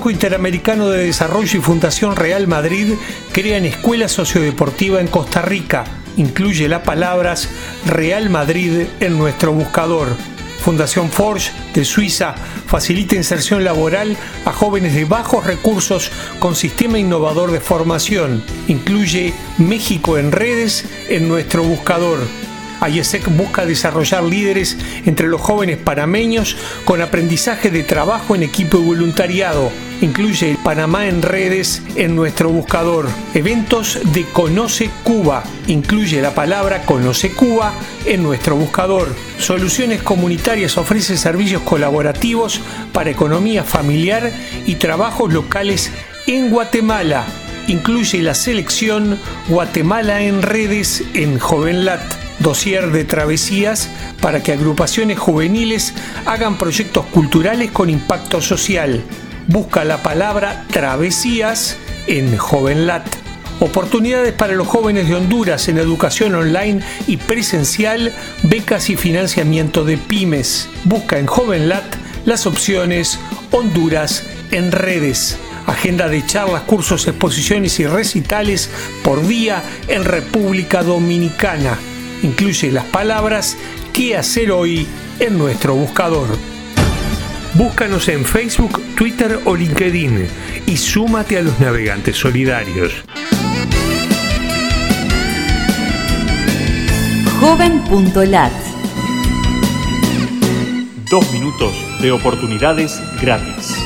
Banco Interamericano de Desarrollo y Fundación Real Madrid crean escuela sociodeportiva en Costa Rica. Incluye las palabras Real Madrid en nuestro buscador. Fundación Forge de Suiza facilita inserción laboral a jóvenes de bajos recursos con sistema innovador de formación. Incluye México en redes en nuestro buscador. IESEC busca desarrollar líderes entre los jóvenes panameños con aprendizaje de trabajo en equipo y voluntariado. Incluye Panamá en redes en nuestro buscador. Eventos de Conoce Cuba. Incluye la palabra Conoce Cuba en nuestro buscador. Soluciones Comunitarias ofrece servicios colaborativos para economía familiar y trabajos locales en Guatemala. Incluye la selección Guatemala en redes en Jovenlat dossier de travesías para que agrupaciones juveniles hagan proyectos culturales con impacto social. Busca la palabra travesías en Jovenlat. Oportunidades para los jóvenes de Honduras en educación online y presencial, becas y financiamiento de pymes. Busca en Jovenlat las opciones Honduras en redes. Agenda de charlas, cursos, exposiciones y recitales por día en República Dominicana incluye las palabras ¿Qué hacer hoy? en nuestro buscador. Búscanos en Facebook, Twitter o LinkedIn y súmate a los navegantes solidarios. Joven.lat Dos minutos de oportunidades gratis.